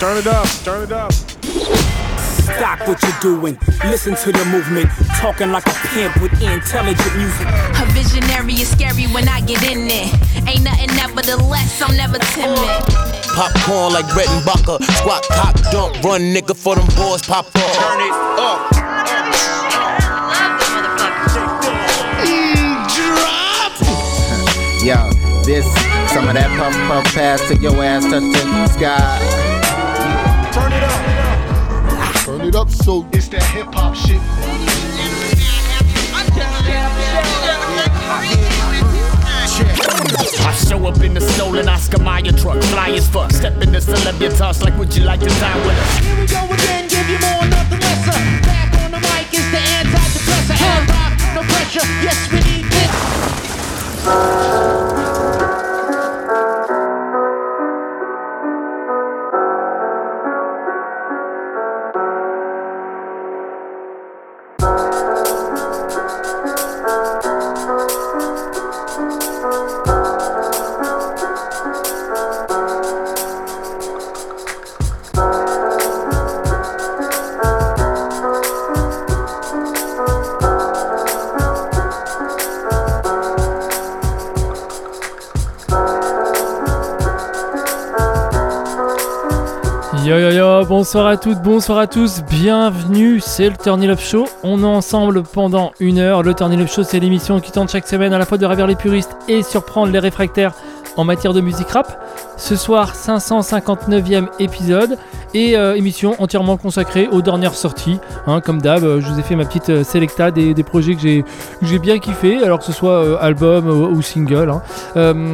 Turn it up, turn it up. Stop what you're doing. Listen to the movement. Talking like a pimp with intelligent music. A visionary is scary when I get in there. Ain't nothing nevertheless, I'm never timid. Popcorn like Brett and Bucker. Squat, cock, dump, run, nigga, for them boys pop up. Turn it up. Yo, this, some of that puff puff pass to your ass touch the sky. It up so It's that hip hop shit. I show up in the stolen Oscar Mayer truck, fly as fuck. Step in the celebritas like, would you like to dine with us? Here we go again, give you more, nothing lesser. Back on the mic is the antidepressant. And rock, no pressure. Yes, we need this. Bonsoir à toutes, bonsoir à tous, bienvenue, c'est le Turn Up Show. On est ensemble pendant une heure. Le Turn Up Show, c'est l'émission qui tente chaque semaine à la fois de ravir les puristes et surprendre les réfractaires en matière de musique rap. Ce soir, 559e épisode et euh, émission entièrement consacrée aux dernières sorties. Hein, comme d'hab, euh, je vous ai fait ma petite euh, sélecta des, projets que j'ai bien kiffé, alors que ce soit album ou single. hein.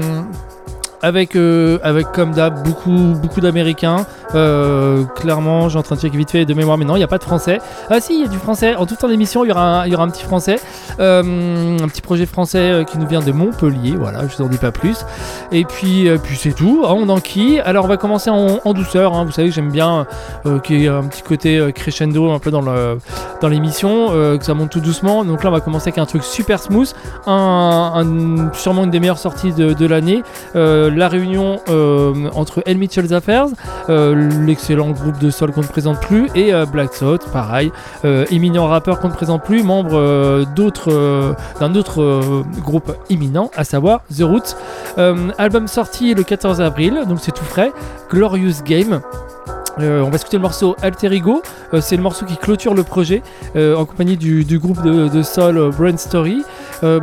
Avec, euh, avec comme d'hab beaucoup, beaucoup d'américains. Euh, clairement, j'ai en train de checker vite fait de mémoire, mais non, il n'y a pas de français. Ah si, il y a du français. En tout temps d'émission, il y aura un, il y aura un petit français. Euh, un petit projet français qui nous vient de Montpellier. Voilà, je vous en dis pas plus. Et puis, puis c'est tout. hein, on enquille. Alors, on va commencer en, douceur. hein. Vous savez que j'aime bien qu'il y ait un petit côté crescendo un peu dans l'émission, que ça monte tout doucement. Donc là, on va commencer avec un truc super smooth. Sûrement une des meilleures sorties de, l'année. La réunion euh, entre El Mitchell's Affairs, euh, l'excellent groupe de sol qu'on ne présente plus, et euh, Black Thought, pareil, euh, éminent rappeur qu'on ne présente plus, membre euh, euh, d'un autre euh, groupe éminent, à savoir The Roots. Euh, album sorti le 14 avril, donc c'est tout frais. Glorious Game. Euh, on va écouter le morceau Alter Ego, Euh, c'est le morceau qui clôture le projet euh, en compagnie du, groupe de, de sol euh, Brain Story. Euh,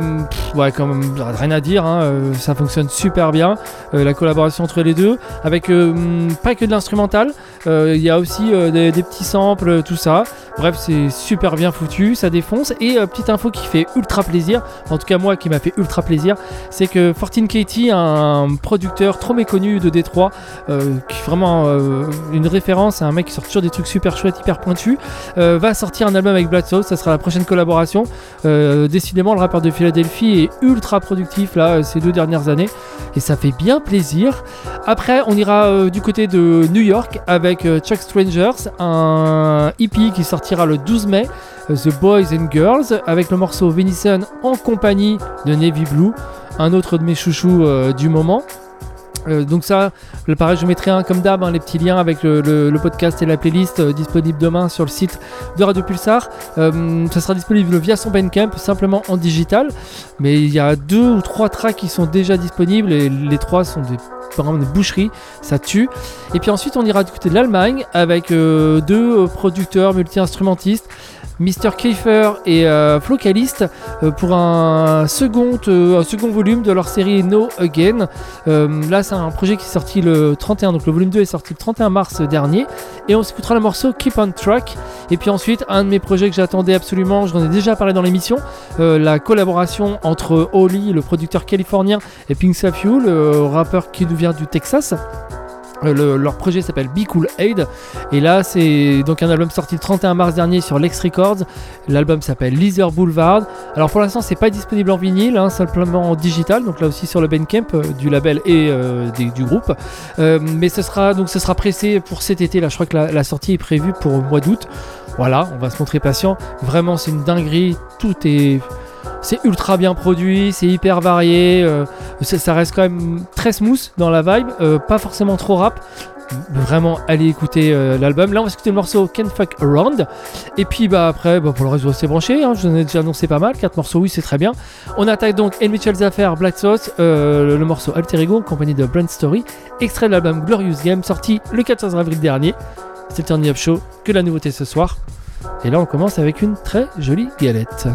ouais, quand même, rien à dire, hein, euh, ça fonctionne super bien. Euh, la collaboration entre les deux, avec hum, pas que de l'instrumental, il y a aussi des, petits samples, tout ça. Bref, c'est super bien foutu, ça défonce. Et petite info qui fait ultra plaisir, en tout cas moi qui m'a fait ultra plaisir, c'est que 14 Katie, un producteur trop méconnu de Détroit, qui est vraiment une référence, un mec qui sort toujours des trucs super chouettes, hyper pointus, va sortir un album avec Black ça sera la prochaine collaboration. Décidément, le rappeur de Philadelphie est ultra productif là euh, ces deux dernières années, et ça fait bien plaisir. Après, on ira euh, du côté de New York avec euh, Chuck Strangers, un EP qui sortira le 12 mai. The Boys and Girls avec le morceau Venison en compagnie de Navy Blue, un autre de mes chouchous du moment. Euh, donc ça, pareil, je mettrai un comme d'hab, hein, les petits liens avec le, podcast et la playlist euh, disponible demain sur le site de Radio Pulsar. Euh, ça sera disponible via son Bandcamp, simplement en digital. Mais il y a deux ou trois tracks qui sont déjà disponibles et les trois sont des, vraiment des boucheries, ça tue. Et puis ensuite, on ira du côté de l'Allemagne avec euh, deux producteurs multi-instrumentistes. Mr. Kiefer et euh, Flo Caliste euh, pour un second, euh, un second volume de leur série No Again. Euh, là, c'est un projet qui est sorti le 31, donc le volume 2 est sorti le 31 mars dernier. Et on s'écoutera le morceau Keep on Track. Et puis ensuite, un de mes projets que j'attendais absolument, j'en ai déjà parlé dans l'émission, la collaboration entre Oli, le producteur californien, et Pink Safiu, le rappeur qui nous vient du Texas. Euh, le- leur projet s'appelle Be Cool Aid. Et là c'est donc un album sorti le 31 mars dernier sur Lex Records. L'album s'appelle Leather Boulevard. Alors pour l'instant c'est pas disponible en vinyle hein, simplement en digital. Donc là aussi sur le Bandcamp euh, du label et euh, du groupe. Mais ce sera donc ce sera pressé pour cet été. Là je crois que la, la sortie est prévue pour le mois d'août. Voilà on va se montrer patient. Vraiment c'est une dinguerie. Tout est c'est ultra bien produit, c'est hyper varié, euh, ça, reste quand même très smooth dans la vibe, euh, pas forcément trop rap. Vraiment, allez écouter euh, l'album. Là, on va écouter le morceau Can't Fuck Around. Et puis, bah, après, bah, pour le reste, vous restez branchés. Hein, je vous en ai déjà annoncé pas mal. 4 morceaux, oui, c'est très bien. On attaque donc Ed Mitchell's Affair, Black Sauce, le morceau Alter Ego, compagnie de Brand Story, extrait de l'album Glorious Game, sorti le 14 avril dernier. C'est le Turn Up Show, que la nouveauté ce soir. Et là, on commence avec une très jolie galette.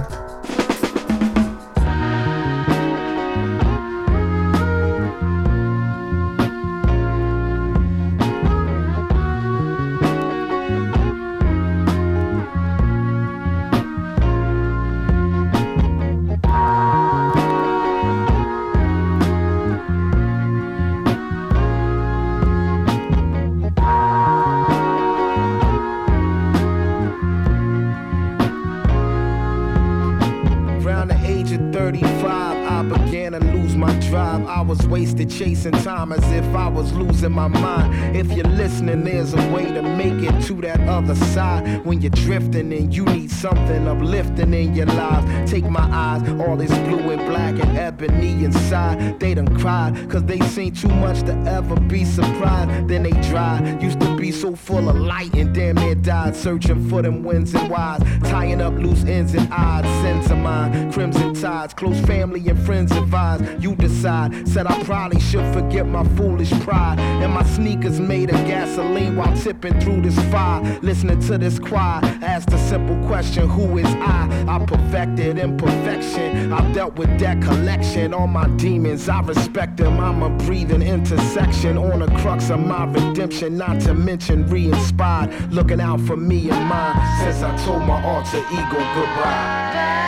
Was wasted chasing time as if I was losing my mind. If you're listening, there's a way to make it to that other side. When you're drifting and you need something uplifting in your life. Take my eyes, all this blue and black and ebony inside. They done cried, cause they seen too much to ever be surprised. Then they dry. Used so full of light and damn near died. Searching for them wins and whys. Tying up loose ends and odds. Sins of mine, crimson tides. Close family and friends advise. You decide. Said I probably should forget my foolish pride. And my sneakers made of gasoline while tipping through this fire. Listening to this choir. Ask the simple question, who is I? I perfected imperfection. I've dealt with that collection. All my demons, I respect them. I'm a breathing intersection on the crux of my redemption. Not to mention re-inspired. Looking out for me and mine. Since I told my alter ego goodbye.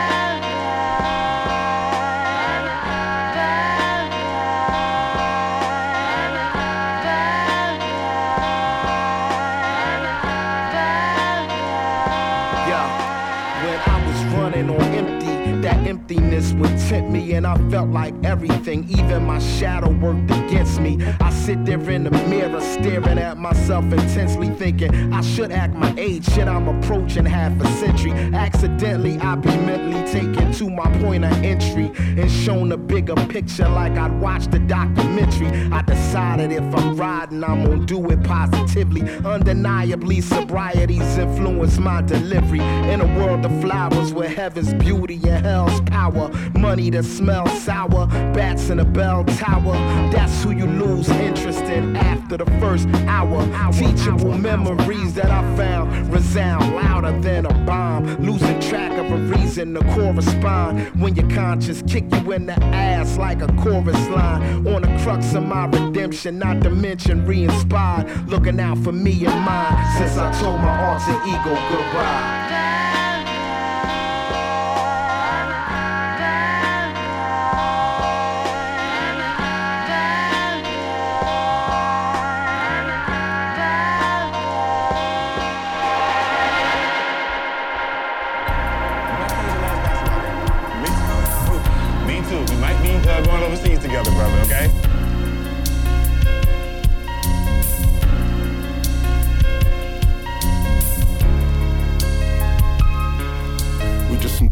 Me, and I felt like everything, even my shadow worked against me. I sit there in the mirror, staring at myself intensely, thinking I should act my age. Shit, I'm approaching half a century. Accidentally, I be mentally taken to my point of entry and shown a bigger picture, like I'd watched a documentary. I decided if I'm riding, I'm gonna do it positively. Undeniably, sobriety's influenced my delivery. In a world of flowers where heaven's beauty and hell's power. Money that smell sour, bats in a bell tower. That's who you lose interest in after the first hour. Teachable memories that I found resound louder than a bomb. Losing track of a reason to correspond when your conscience kick you in the ass like a chorus line. On the crux of my redemption, not to mention re-inspired. Looking out for me and mine since I told my alter ego goodbye.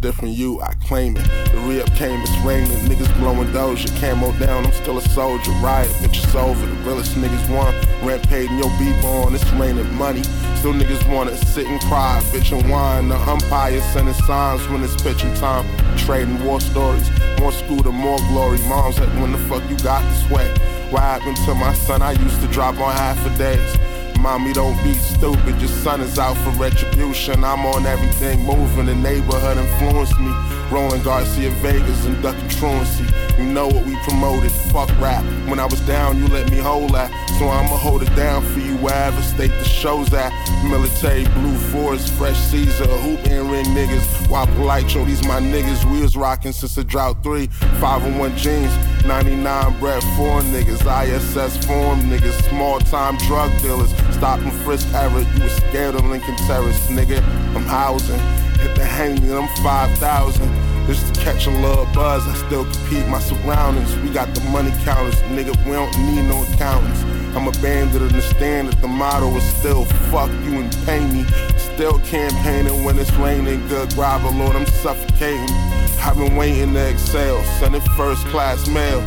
Different you, I claim it. The re-up came, it's raining. Niggas blowing doja, camo down, I'm still a soldier. Riot, bitch, it's over. The realest niggas won. Rent paid and your beat on, it's raining money. Still niggas wanna sit and cry, bitch and whine. The umpire sending signs when it's pitching time. Trading war stories, more scooter, more glory. Mom's like, when the fuck you got this way? What happened to my son? I used to drop on half a days. Mommy, don't be stupid. Your son is out for retribution. I'm on everything moving. The neighborhood influenced me. Rolling Garcia Vegas and ducking truancy. You know what we promoted. Fuck rap. When I was down, you let me hold that. So I'ma hold it down for you wherever state the show's at. Military, Blue Forest, Fresh Caesar, hoop and ring niggas. Why polite, yo, these my niggas. We was rocking since the drought 3. 501 jeans, 99 bread, 4 niggas. ISS form niggas, small time drug dealers. Stop and frisk error. You was scared of Lincoln Terrace, nigga. I'm housing. Hit the hanging, I'm 5,000. Just to catch a little buzz, I still compete my surroundings. We got the money counters, nigga, we don't need no accountants. I'm a bandit, understand that the motto is still fuck you and pay me. Still campaigning when it's raining, good grabber, Lord, I'm suffocating. I've been waiting to exhale, sending first class mail.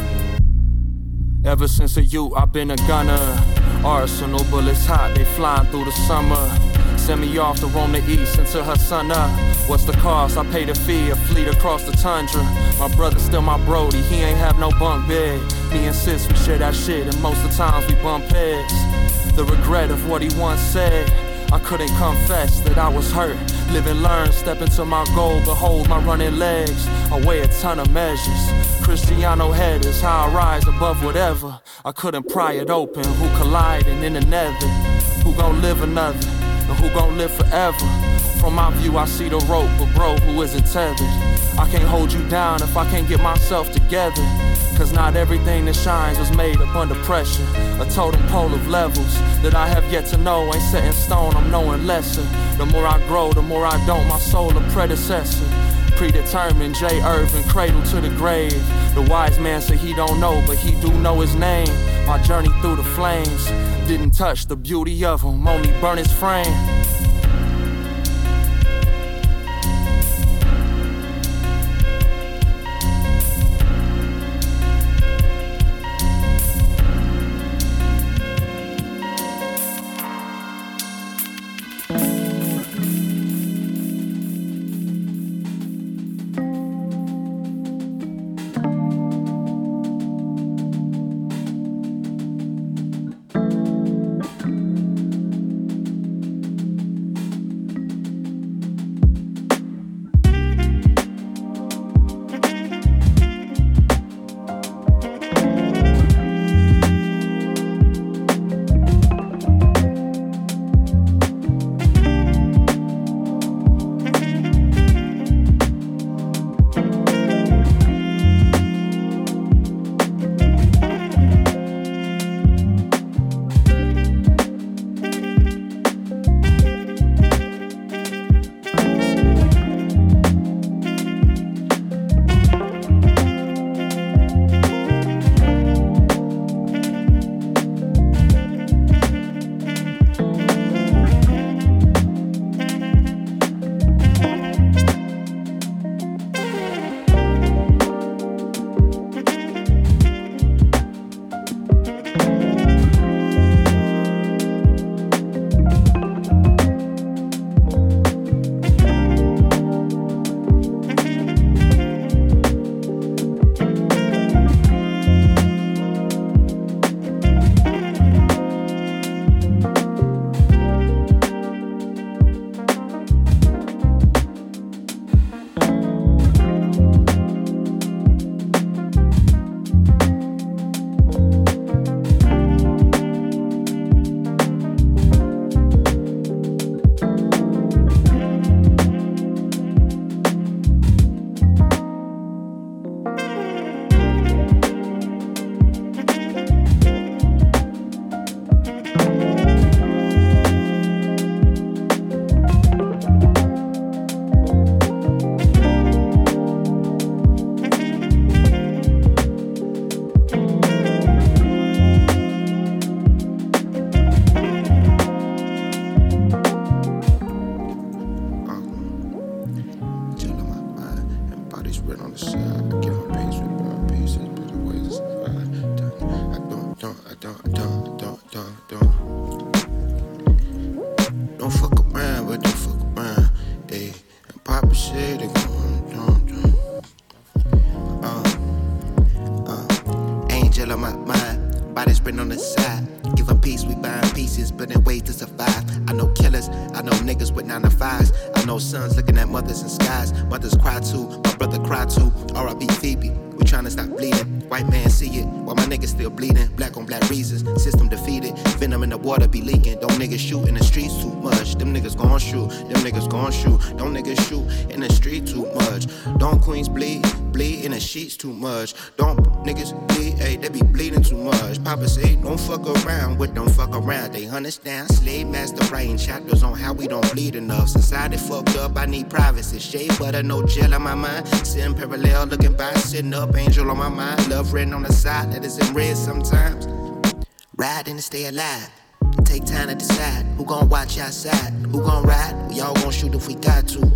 Ever since a youth, I've been a gunner. Arsenal bullets hot, they flying through the summer. Send me off to roam the east until her sun up. What's the cost? I pay the fee, a fleet across the tundra. My brother still my brody, he ain't have no bunk bed. Me and sis, we share that shit, and most of the times we bump heads. The regret of what he once said. I couldn't confess that I was hurt. Live and learn, step into my goal, behold my running legs. I weigh a ton of measures. Cristiano head is how I rise above whatever. I couldn't pry it open. Who colliding in the nether? Who gon' live another? And who gon' live forever? From my view, I see the rope, but bro, who isn't tethered? I can't hold you down if I can't get myself together. Cause not everything that shines was made up under pressure. A totem pole of levels that I have yet to know ain't set in stone, I'm knowing lesser. The more I grow, the more I don't, my soul a predecessor. Predetermined, J. Irvin, cradle to the grave. The wise man said he don't know, but he do know his name. My journey through the flames didn't touch the beauty of him, only burn his frame. Understand. Slave master writing chapters on how we don't bleed enough. Society fucked up, I need privacy. Shea butter, no gel on my mind. Sitting parallel, looking by, sitting up, angel on my mind. Love written on the side that is in red sometimes. Riding to stay alive. Take time to decide who gon' watch outside, who gon' ride. We all gon' shoot if we got to.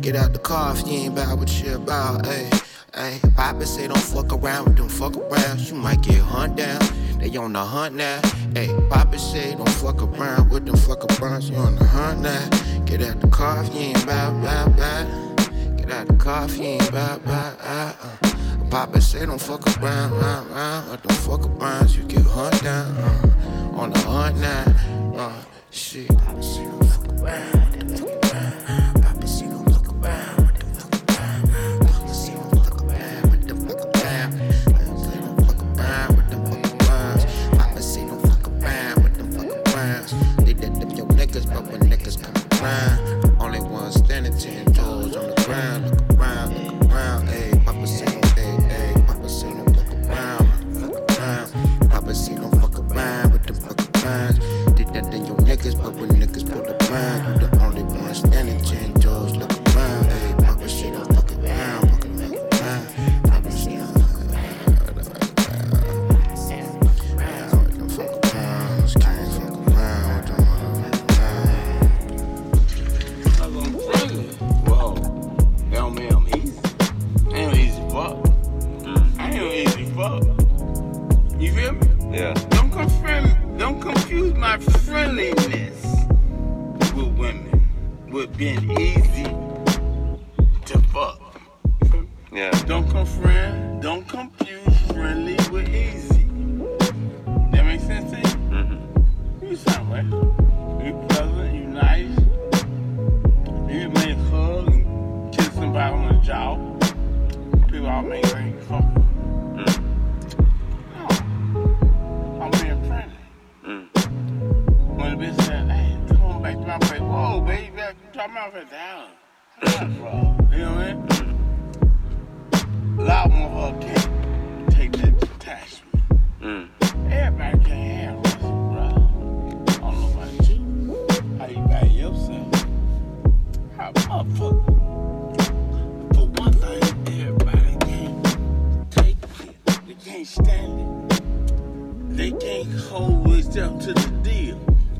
Get out the car if you ain't about what you about, ayy. Ayy, Papa say don't fuck around, don't fuck around. You might get hunt down. They on the hunt now. Hey, Papa say don't fuck around with them fuck arounds. You on the hunt now. Get out the car you ain't bout, bout, bout. Get out the car you ain't bout, bout, uh. Papa say don't fuck around, round, round. Or don't fuck around, you get hunt down. Uh, on the hunt now. Uh, shit. Papa say don't fuck around.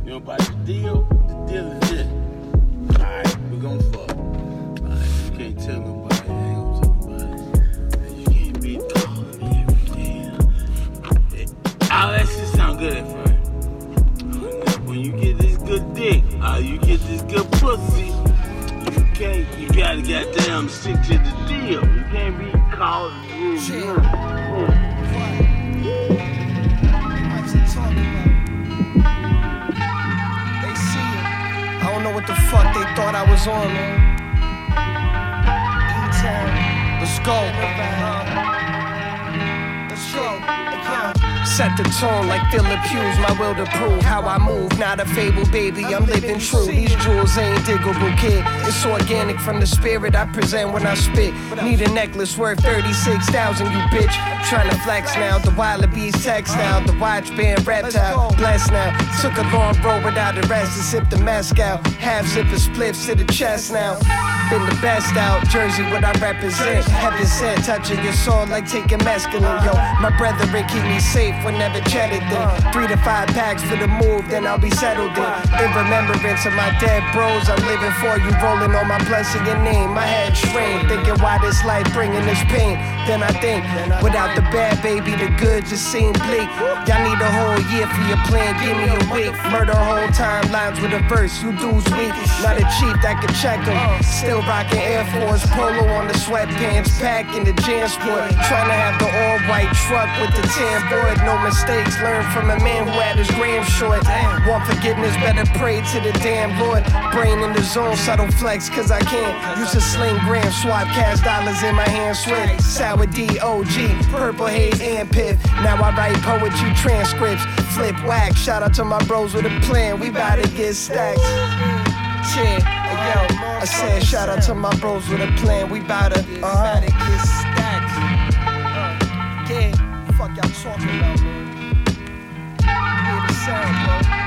You know about the deal? The deal is this. Alright, we gon' fuck. Alright, you can't tell nobody. I ain't gonna tell nobody. You can't be calling me every day. Oh, that shit sound good at first. When you get this good dick, uh, you get this good pussy, you can't, you gotta goddamn stick to the deal. You can't be calling me. What the fuck they thought I was on, man. Let's go. Let's go. Set the tone like Philip Hughes, my will to prove how I move. Not a fable, baby, I'm living true. These jewels ain't diggable, kid. It's organic from the spirit I present when I spit. Need a necklace worth 36,000, you bitch. Trying to flex now, the Wallabies text now, the watch band reptile. Blessed now. Took a long road without a rest to sip the mezcal. Half zip of spliffs to the chest now. Been the best out, Jersey, what I represent. Heaven sent, touching your soul like taking mescaline, yo. My brethren keep me safe whenever chatted then. Three to five packs for the move, then I'll be settled in. In remembrance of my dead bros, I'm living for you, rolling on my blessing your name. My head strained, thinking why this life bringing this pain. Then I think, without the bad baby, the good just seem bleak. Y'all need a whole year for your plan, give me a week. Murder whole timelines with a verse, you dudes weak. Not a chief that can check them. Still rocking Air Force, polo on the sweatpants, packing the jam sport. Trying to have the all white truck with the tan board. No mistakes, learned from a man who had his gram short. Want forgiveness, better pray to the damn Lord. Brain in the zone, subtle flex, cause I can't. Used to sling grams, swap cash dollars in my hand, sweat. Sour D, OG, purple haze, and piff. Now I write poetry transcripts, flip whack. Shout out to my bros with a plan, we bout to get stacked. Yo, I said shout out to my bros with a plan, we bout to, uh-huh. stacked. Uh, yeah, fuck y'all talking about, man. Hear the sound, bro.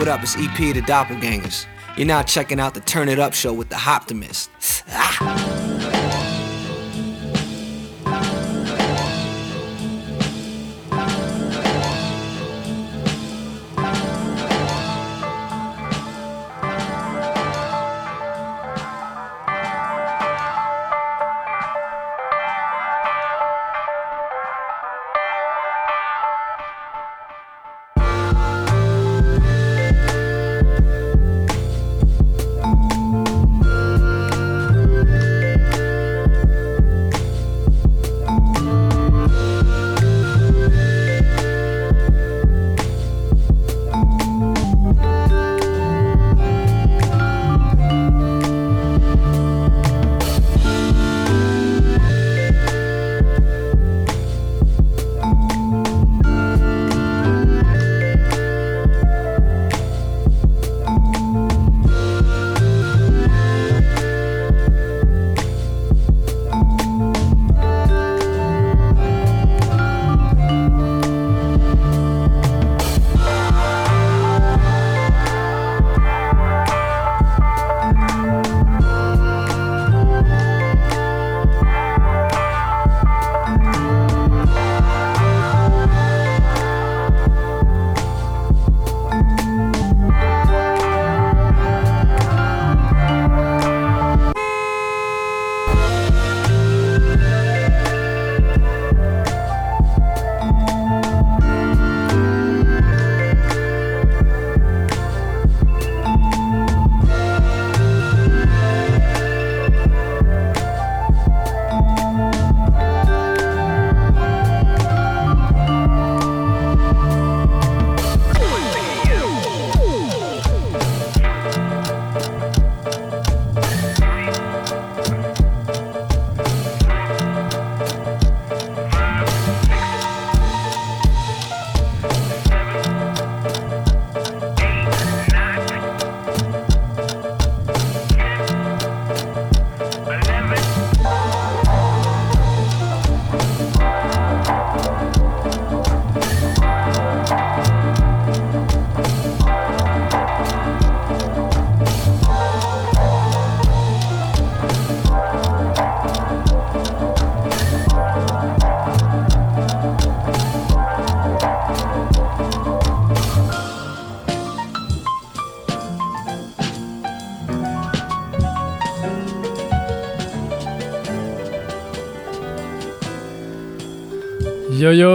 What up? It's EP the Doppelgangers. You're now checking out the Turn It Up show with the Optimist. Ah.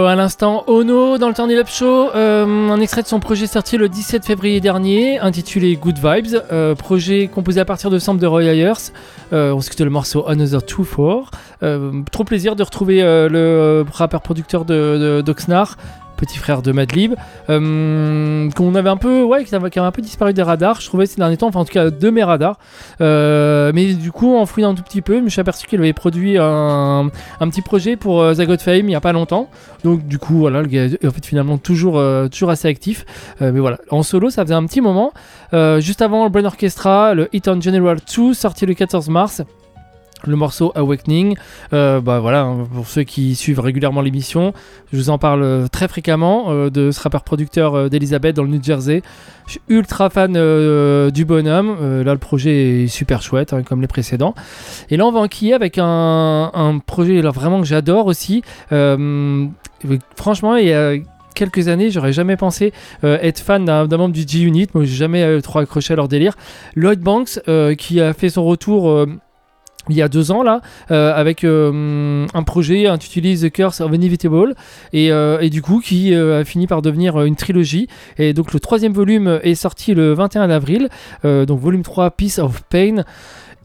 À l'instant, Ono dans le Turn Up Show, euh, un extrait de son projet sorti le 17 février dernier, intitulé Good Vibes, euh, projet composé à partir de samples de Roy Ayers. Euh, on s'écoute le morceau Another 2-4. Euh, trop plaisir de retrouver le rappeur producteur de, de petit frère de Madlib, euh, qu'on avait un peu, ouais, qui avait, un peu disparu des radars, je trouvais ces derniers temps, enfin en tout cas de mes radars. Euh, mais du coup, en fouillant un tout petit peu, je me suis aperçu qu'il avait produit un, petit projet pour euh, The God Fame il y a pas longtemps. Donc du coup, voilà, le gars est en fait finalement toujours, euh, toujours assez actif. Euh, mais voilà, en solo, ça faisait un petit moment. Juste avant le Brain Orchestra, le Hit General 2, sorti le 14 mars. Le morceau Awakening, euh, bah voilà, hein, pour ceux qui suivent régulièrement l'émission, je vous en parle euh, très fréquemment euh, de ce rappeur-producteur euh, d'Elizabeth dans le New Jersey. Je suis ultra fan du bonhomme. Là, le projet est super chouette, hein, comme les précédents. Et là, on va enquiller avec un, projet là, vraiment que j'adore aussi. Franchement, il y a quelques années, j'aurais jamais pensé être fan d'un membre du G-Unit. Moi, j'ai jamais trop accroché à leur délire. Lloyd Banks, qui a fait son retour. Il y a deux ans là euh, avec euh, un projet intitulé The Curse of Inevitable et, euh, et du coup qui a fini par devenir une trilogie. Et donc le troisième volume est sorti le 21 avril donc volume 3 Piece of Pain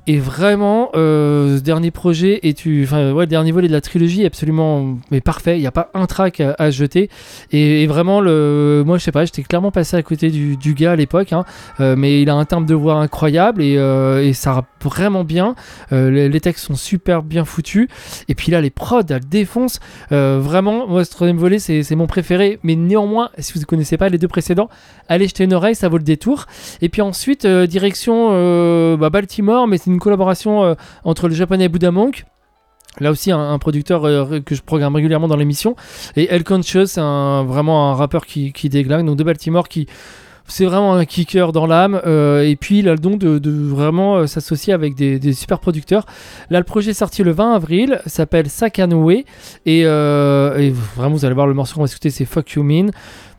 et vraiment, euh, dernier projet et tu, enfin ouais, le dernier volet de la trilogie est absolument mais parfait. Il n'y a pas un track à, jeter. Et, vraiment, le, moi je sais pas, j'étais clairement passé à côté du, du gars à l'époque, hein. Euh, mais il a un timbre de voix incroyable et, euh, et ça rappe vraiment bien. Euh, les, textes sont super bien foutus. Et puis là, les prods, elles défoncent. Vraiment, moi ce troisième volet c'est mon préféré. Mais néanmoins, si vous ne connaissez pas les deux précédents, allez jeter une oreille, ça vaut le détour. Et puis ensuite, direction bah, Baltimore, mais c'est une collaboration euh, entre le japonais Buddha Monk. Là aussi, un, producteur euh, que je programme régulièrement dans l'émission. Et El Conscious, vraiment un rappeur qui, qui déglingue, donc de Baltimore, qui c'est vraiment un kicker dans l'âme. euh, et puis, il a le don de, vraiment euh, s'associer avec des, super producteurs. Là, le projet est sorti le 20 avril, s'appelle Sakanoe. Et, euh, et vraiment, vous allez voir le morceau qu'on va écouter, c'est Fuck You Mean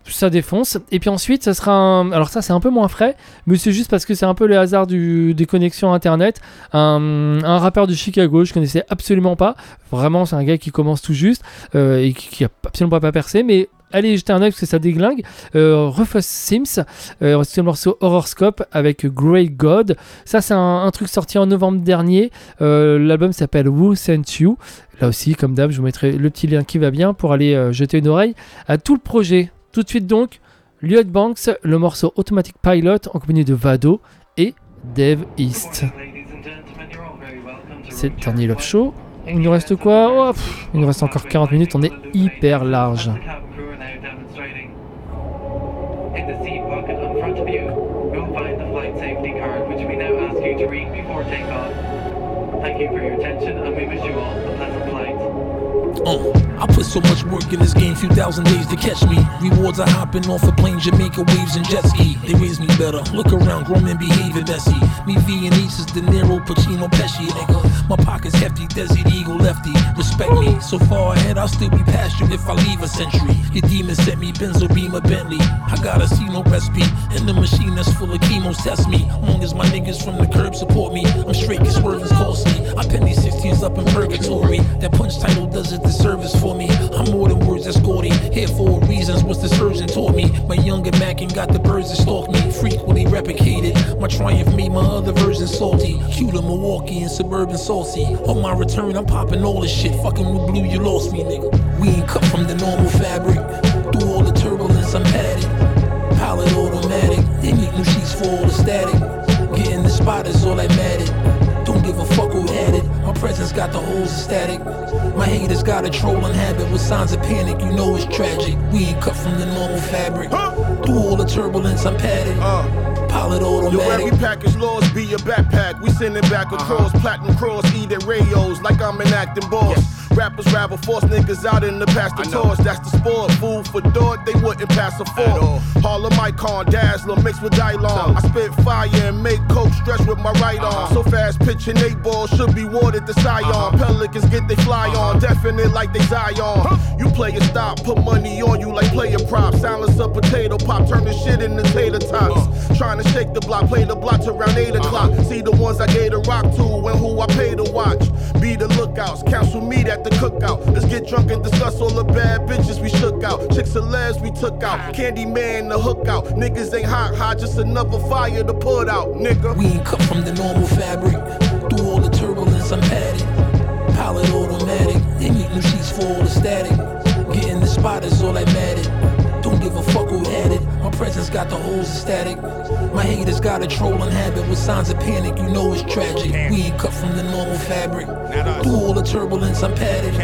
ça défonce. Et puis ensuite, ça sera un... Alors ça, c'est un peu moins frais, mais c'est juste parce que c'est un peu le hasard des connexions Internet. Un... rappeur de Chicago, je connaissais absolument pas. Vraiment, c'est un gars qui commence tout juste et qui, qui a absolument pas percé, mais... Allez jeter un œil parce que ça déglingue. Euh, Rufus Sims, euh, c'est le morceau Horoscope avec Great God. Ça, c'est un, un truc sorti en novembre dernier. Euh, L'album s'appelle Who Sent You. Là aussi, comme d'hab, je vous mettrai le petit lien qui va bien pour aller jeter une oreille à tout le projet. Tout de suite donc, Lloyd Banks, le morceau Automatic Pilot en compagnie de Vado et Dave East. C'est Turny Love Show. Il nous reste quoi Oh, pff, Il nous reste encore 40 minutes, on est hyper large. In the seat pocket in front of you, you'll find the flight safety card, which we now ask you to read before takeoff. Thank you for your attention, and we wish you all a pleasant flight. Uh, I put so much work in this game, few thousand days to catch me. Rewards are hopping off a plane, Jamaica waves and jet ski. They raise me better. Look around, grown men behaving messy. Me V and East is De Niro, Pacino, Pesci, nigga. My pockets hefty, the Eagle lefty. Respect me. So far ahead, I'll still be past you if I leave a century. Your demon sent me Benzo Beamer Bentley. I gotta see no recipe. In the machine that's full of chemos, test me. Long as my niggas from the curb support me, I'm straight, cause swerve is costly. I pen these 16s up in purgatory. That punch title does it the service for me. I'm more than words that's gaudy. Here for reasons, what the surgeon taught me. My younger Mackin got the birds that stalk me. Frequently replicated. My triumph made my other version salty. Cue to Milwaukee and suburban saucy. On my return, I'm popping all this shit. Fucking with blue, you lost me, nigga. We ain't cut from the normal fabric. Through all the turbulence, I'm padded. Pilot automatic. They need new sheets for all the static. Getting the spot is all that mattered. Don't give a fuck who had it. My presence got the holes static. Haters got a trolling habit with signs of panic. You know it's tragic. We ain't cut from the normal fabric. Through all the turbulence, I'm padded. Uh. Pilot Yo, automatic. every package laws be your backpack. We send it back across, uh-huh. platinum cross, eat at radios like I'm an acting boss. Rappers ravel force niggas out in the past the torch. That's the sport. Food for thought, they wouldn't pass a fork. Harlem icon, dazzler mixed with Dylon. I spit fire and make coke stretch with my right arm. So fast pitching eight ball should be watered to Sion. Pelicans get they fly on, definite like they Zion. You play a stop, put money on you like player props. Silence a potato pop, turn the shit into tater tots. Trying to shake the block, play the blocks around 8 o'clock. See the ones I gave the rock to and who I pay to watch. Be the lookouts, counsel me that at the cookout. Let's get drunk and discuss all the bad bitches we shook out. Chicks and labs we took out. Candy man the hook out. Niggas ain't hot, hot, just another fire to put out, nigga. We ain't cut from the normal fabric. Through all the turbulence, I'm padded. Pilot automatic. They make new sheets for all the static. Getting the spot is all that mattered. Don't give a fuck presence got the holes static. My haters got a trolling habit with signs of panic. You know it's tragic. We ain't cut from the normal fabric. Through all the turbulence, I'm padded.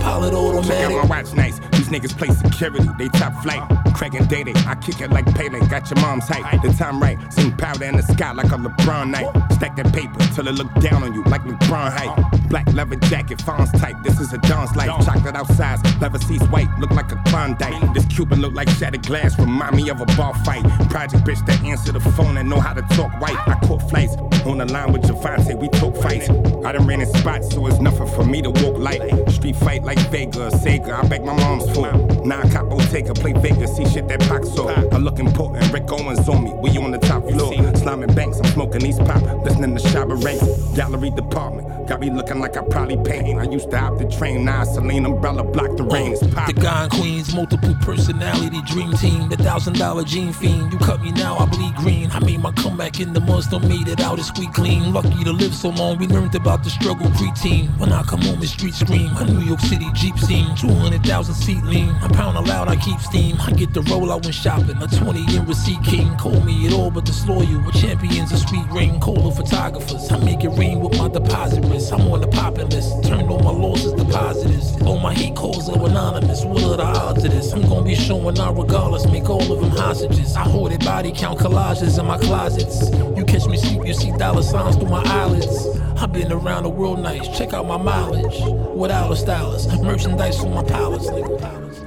Pilot Check automatic. out my watch nice. These niggas play security, they top flight. Cracking day I kick it like Pele. Got your mom's height. The time right. Sing powder in the sky like a LeBron night. Stack that paper till it look down on you like LeBron height. Black leather jacket, Fonz type. This is a John's life. Chocolate outside, leather seats white. Look like a Klondike. This Cuban look like shattered glass. Remind me of a bar fight. Project bitch that answer the phone and know how to talk white. I caught flights on the line with Javante. We talk fights. I done ran in spots, so it's nothing for me to walk light. Street fight like Vega or Sega. I beg my mom's for. Now I cop Bottega, play Vegas, see shit that Pac saw. I look important, Rick Owens on me. We on the top floor. Slamming banks, I'm smoking these pop. Listening to Shabba Ranks. Gallery department. Got me looking like I probably paint. I used to hop the train, now Celine umbrella block the rain. The in Queens, multiple personality, dream team, the thousand dollar gene fiend. You cut me now, I bleed green. I made my comeback in the still made it out, it's squeak clean. Lucky to live so long, we learned about the struggle preteen. When I come home, the street scream. A New York City Jeep scene, 200,000 seat lean. I pound aloud, I keep steam. I get the roll out when shopping, a 20 in receipt king. Call me it all but disloyal. With champions of sweet ring, cola photographers. I make it rain with my deposit risk. I'm on the poppin' list. Turned all my losses to positives. All my hate calls are anonymous. What are the odds of this? I'm gonna be showing out regardless. Make all of them hostages. I hoarded body count collages in my closets. You catch me sleep, you see dollar signs through my eyelids. I've been around the world nice. Check out my mileage. Without a stylist. Merchandise for my palace, nigga. What?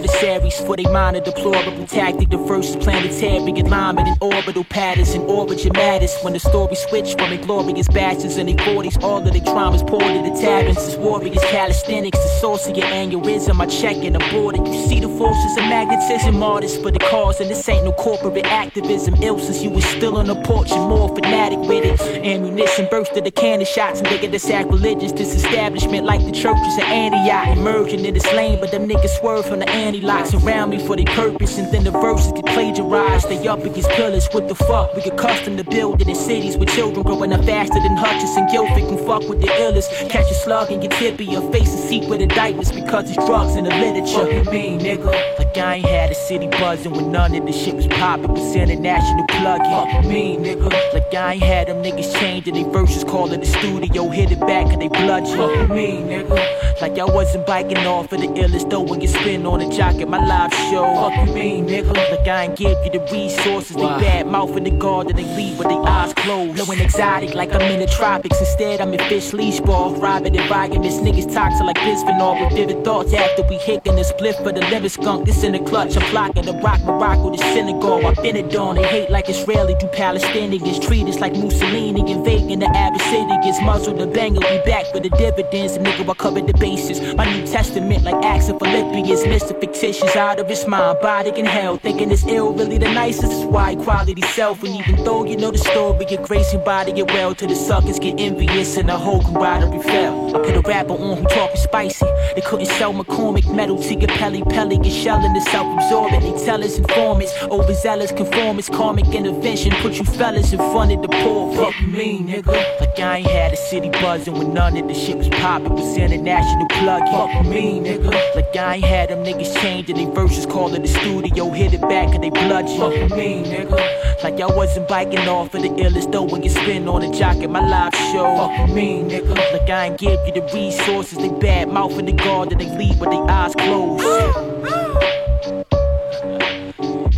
Dispelling adversaries for they mind a deplorable tactic. The verses planetary alignment in orbital patterns and origin matters. When the story switch from inglorious bastards in their 40s, all of the traumas poured to the taverns. As warriors, calisthenics, the your aneurysm. I check and aboard it. You see the forces of magnetism, artists for the cause. And this ain't no corporate activism. Ill since you was still on the porch and more fanatic with it. Ammunition burst of the cannon shots and bigger the sacrilegious disestablishment like the churches of Antioch. Emerging in this lane, but them niggas swerve from the anti-locks around me for their purpose. And then the verses get plagiarized. They up against pillars. What the fuck? We get custom to building in cities with children growing up faster than Hutchinson. Guilford can fuck with the illest. Catch a slug and get tippy. Your face is seat with indictments because it's drugs in the literature. What you mean, nigga? Like I ain't had a city buzzing when none of the shit was popping. Was international plug-in. Fuck mean, nigga? Like I ain't had them niggas changing they verses, calling the studio, hit it back and they bludgeon. Fuck mean, nigga? Like I wasn't biking off of the illest though when you spin on a jock at my live show. Fuck you mean, nigga? Like I ain't give you the resources. They bad mouth in the garden, they leave with their eyes closed. Blowing exotic like I'm in the tropics. Instead, I'm in fish leash ball, robbing and. This niggas toxic like bisphenol with vivid thoughts after we hickin' the split for the liver skunk. This in the clutch, I'm blocking the rock Morocco, the Senegal. I've been it on. They hate like Israeli, do Palestinians. Treat us like Mussolini, invading the Abyssinians. Muzzle the banger, we back for the dividends. And nigga, I covered the bases. My New Testament, like Acts of Philippians. Mr. Fictitious, out of his mind, body in hell. Thinking it's ill, really the nicest. Is why quality self. And even though you know the story, your grace and body get well. To the suckers get envious, and the whole camaraderie fell. I put a rapper on who talking spicy. They couldn't sell McCormick metal to get Pelly Pelly. Get shelling self absorbing. They tell us informants, overzealous conformist, karmic intervention. Put you fellas in front of the poor. Fuck mean, nigga? Like I ain't had a city buzzing when none of the shit was popping. Was international plug. Fuck mean, nigga? Like I ain't had them niggas changing they verses, calling the studio, hit it back and they bludgeon. Fuck mean, nigga? Like I wasn't biking off of the illest though when you spin on a jock at my live show. Fuck mean, nigga? Like I ain't give you the resources. They bad mouth in the garden, they leave with their eyes closed.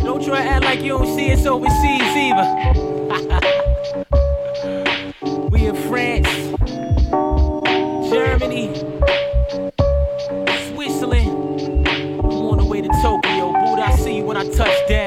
Don't try to act like you don't see us overseas either. we in France, Germany, Switzerland. I'm on the way to Tokyo. Buddha, I see you when I touch down.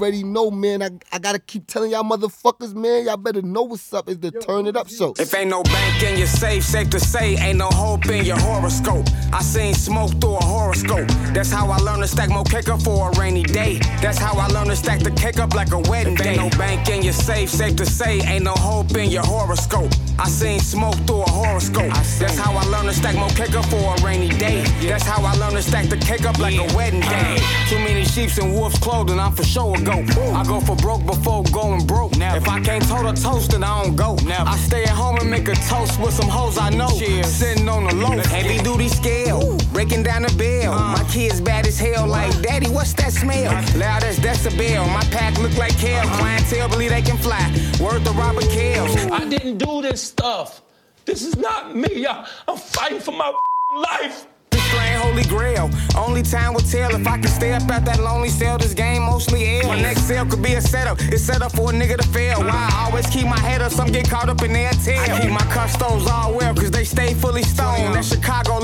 Already know, man. I, I gotta keep telling y'all motherfuckers, man. Y'all better know what's up. is the Turn It Up Show. If ain't no bank in your safe, safe to say, ain't no hope in your horoscope. I seen smoke through a horoscope. That's how I learned to stack more cake up for a rainy day. That's how I learned to stack the cake up like a wedding if day. Ain't no bank in your safe, safe to say, ain't no hope in your horoscope. I seen smoke through a horoscope. That's how I learned to stack more cake up for a rainy day. That's how I learned to stack the cake up like a wedding day. Uh-huh. Too many sheeps in wolf's clothing, I'm for sure a go. I go for broke before going broke. If I can't tote a toast, then I don't go. I stay at home and make a toast with some hoes I know. Sitting on the low, heavy duty scale, breaking down the bill. Uh. My kids bad as hell, like daddy, what's that smell? Loud as decibel. My pack look like kale. Uh-huh. Clientele believe they can fly. Word to Robert Kells. I didn't do this stuff. This is not me. I, I'm fighting for my life. Strain holy grail. Only time will tell if I can stay up at that lonely cell. This game mostly L. My next cell could be a setup. It's set up for a nigga to fail. Why I always keep my head up, some get caught up in their tail. I keep my custos all well, cause they stay fully stoned. That Chicago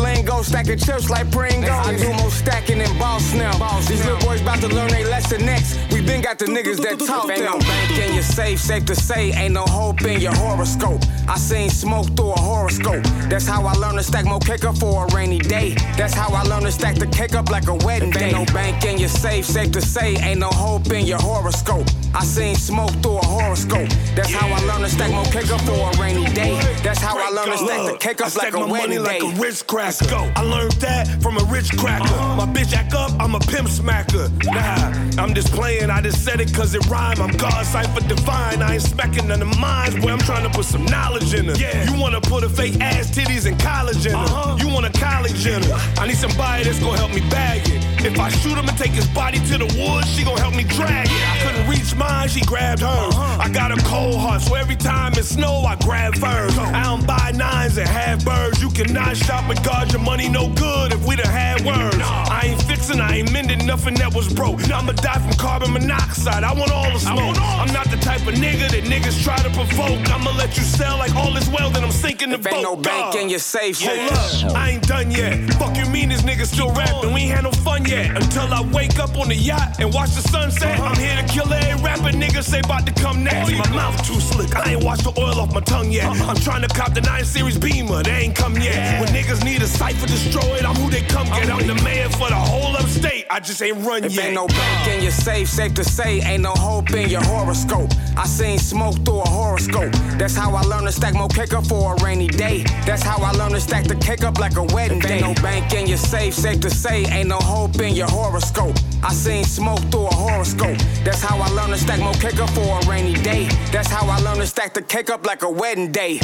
lingo, stacking chips like Pringles. I do more stacking than boss now. These little boys about to learn their lesson next. We been got the niggas that talk Ain't no bank in your safe, safe to say, ain't no hope in your horoscope. I seen smoke through a horoscope. That's how I learned to stack more cake up for a rainy day. That's how I learned to stack the cake up like a wedding day. Ain't no bank in your safe, safe to say, ain't no hope in your horoscope. I seen smoke through a horoscope. That's how I learned to stack more cake up for a rainy day. That's how I learned to stack the cake up like a my money wedding like day. a rich cracker. I learned that from a rich cracker. My bitch act up, I'm a pimp smacker. Nah, I'm just playing, I just said it cause it rhyme. I'm God cipher divine. I ain't smacking none of mines, boy. I'm trying to put some knowledge in her. You wanna put a fake ass titties and college in her. Uh-huh. You want a college in her. I need somebody that's gonna help me bag it. If I shoot him and take his body to the woods, she gon' help me drag it. I couldn't reach mine, she grabbed hers. I got a cold heart, so every time it snow, I grab furs. I don't buy nines and half birds. You cannot shop and guard your money no good if we done had words. I ain't fixing, I ain't mending nothing that was broke. I'ma die from carbon monoxide. I want all the smoke. I'm not the type of nigga that niggas try to provoke. I'ma let you sell like all is well, then I'm sinking the If boat. ain't no bank in your safe, Hold up, I ain't done yet. Fuck you mean this nigga still rapping? We ain't had no fun yet. Until I wake up on the yacht and watch the sunset. I'm here to kill every rapper nigga say about to come next. My mouth too slick, I ain't washed the oil off my tongue yet. Uh-uh. I'm trying to cop the 9 Series Beamer, they ain't come yet. When niggas need a cipher destroyed, I'm who they come get. I'm the mayor for the whole upstate, I just ain't run If yet. ain't no bank in your safe, safe to say, ain't no hope in your horoscope. I seen smoke through a horoscope. That's how I learned to stack more cake up for a rainy day. That's how I learned to stack the cake up like a wedding day. Ain't no bank in your safe, safe to say, ain't no hope in your horoscope. I seen smoke through a horoscope. That's how I learned to stack more cake up for a rainy day. That's how I learned to stack the cake up like a wedding day.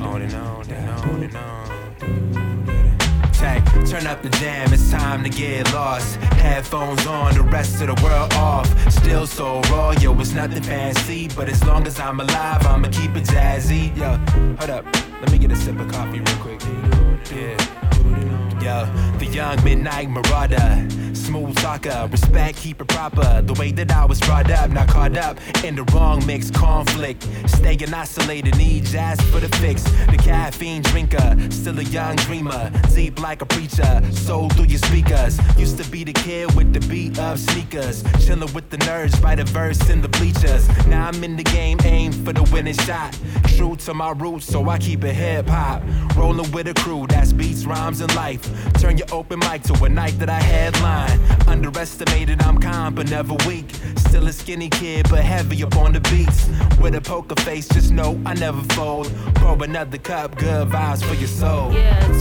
On and on and on and on. Check, turn up the jam, it's time to get lost. Headphones on, the rest of the world off. Still so raw, yo, it's nothing fancy. But as long as I'm alive, I'ma keep it jazzy. Yo, hold up, let me get a sip of coffee real quick. Yeah. The young midnight marauder, smooth talker, respect, keep it proper. The way that I was brought up, not caught up in the wrong mix, conflict. Staying isolated, need jazz for the fix. The caffeine drinker, still a young dreamer, deep like a preacher, soul through your speakers. Used to be the kid with the beat of sneakers, chilling with the nerds, write a verse in the bleachers. Now I'm in the game, aim for the winning shot. True to my roots, so I keep it hip hop. Rolling with a crew that's beats, rhymes, and life. Turn your open mic to a night that I headline. Underestimated, I'm calm but never weak. Still a skinny kid, but heavy up on the beats. With a poker face, just know I never fold. Pour another cup, good vibes for your soul.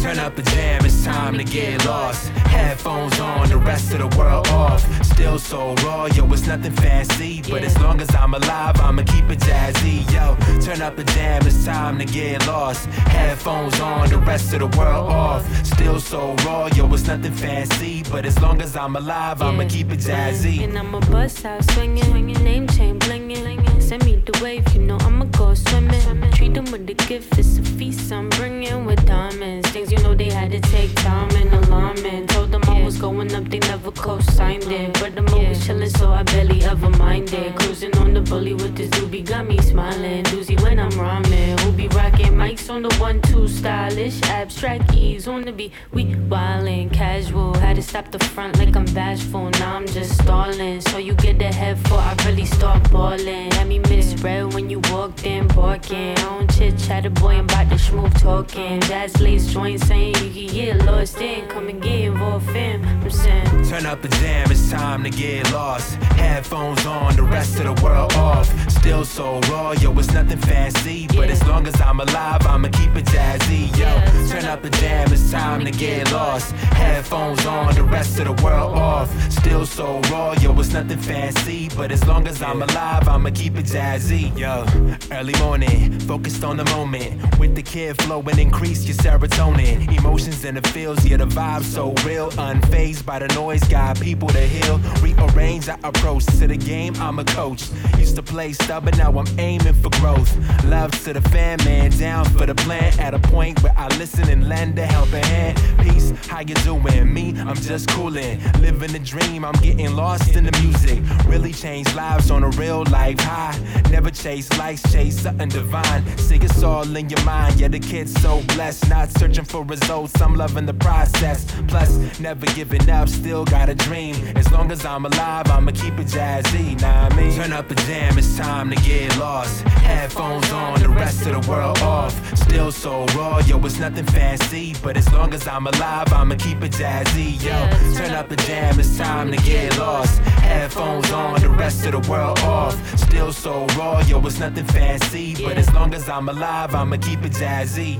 Turn up the jam, it's time to get lost. Headphones on, the rest of the world off. Still so raw, yo, it's nothing fancy. But it's long as I'm alive, I'ma keep it jazzy, yo. Turn up the jam, it's time to get lost. Headphones on, the rest of the world off. Still so raw, yo, it's nothing fancy. But as long as I'm alive, I'ma keep it jazzy. And I'ma bust out swinging, swinging, name chain blinging. Send me the wave, you know I'ma go swimming. Treat them with a gift, it's a feast I'm bringing with diamonds. Things you know they had to take time and alignment. Told them Was going up, they never co-signed it. But I'm always chillin', so I barely ever mind minded. Cruising on the bully with this doobie, got me smiling. Doozy when I'm rhyming. Who be rocking mics on the one, two, stylish. Abstract ease on the beat. We wildin', casual. Had to stop the front like I'm bashful. Now I'm just stalling. So you get the head for I really start ballin'. Had me misread when you walked in, barking. I don't chit chat, a boy, I'm about to smooth talking. Jazz lace joint saying you can get lost in. Come and get involved, fam. I'm saying. Turn up the jam, it's time to get lost. Headphones on, the rest of the world off. Still so raw, yo, it's nothing fancy. But as long as I'm alive, I'ma keep it jazzy, yo. Turn up the jam, it's time to get lost. Headphones on, the rest of the world off. Still so raw, yo, it's nothing fancy. But as long as I'm alive, I'ma keep it jazzy, yo. Early morning, focused on the moment. With the kid flowing, and increase your serotonin. Emotions in the fields, yeah, the vibe so real. Unfazed by the noise, got people to heal. Rearrange our approach to the game, I'm a coach. Used to play stubborn, now I'm aiming for growth. Love to the fan, man, down for the plan. At a point where I listen and lend a helping hand. Peace, how you doing? Me, I'm just coolin'. Living a dream, I'm getting lost in the music. Really change lives on a real life high. Never chase likes, chase something divine. See, it's all in your mind. Yeah, the kid's so blessed. Not searching for results, I'm loving the process. Plus, never giving up, still got a dream. As long as I'm alive, I'ma keep it jazzy. Nah, I mean, turn up the jam, it's time to get lost. Headphones on, the rest of the world off. Still so raw, yo, it's nothing fancy. But as long as I'm alive, I'ma keep it jazzy, yo. Turn up the jam, it's time to get lost. Headphones on, the rest of the world off. Still so raw, yo, it's nothing fancy. But as long as I'm alive, I'ma keep it jazzy.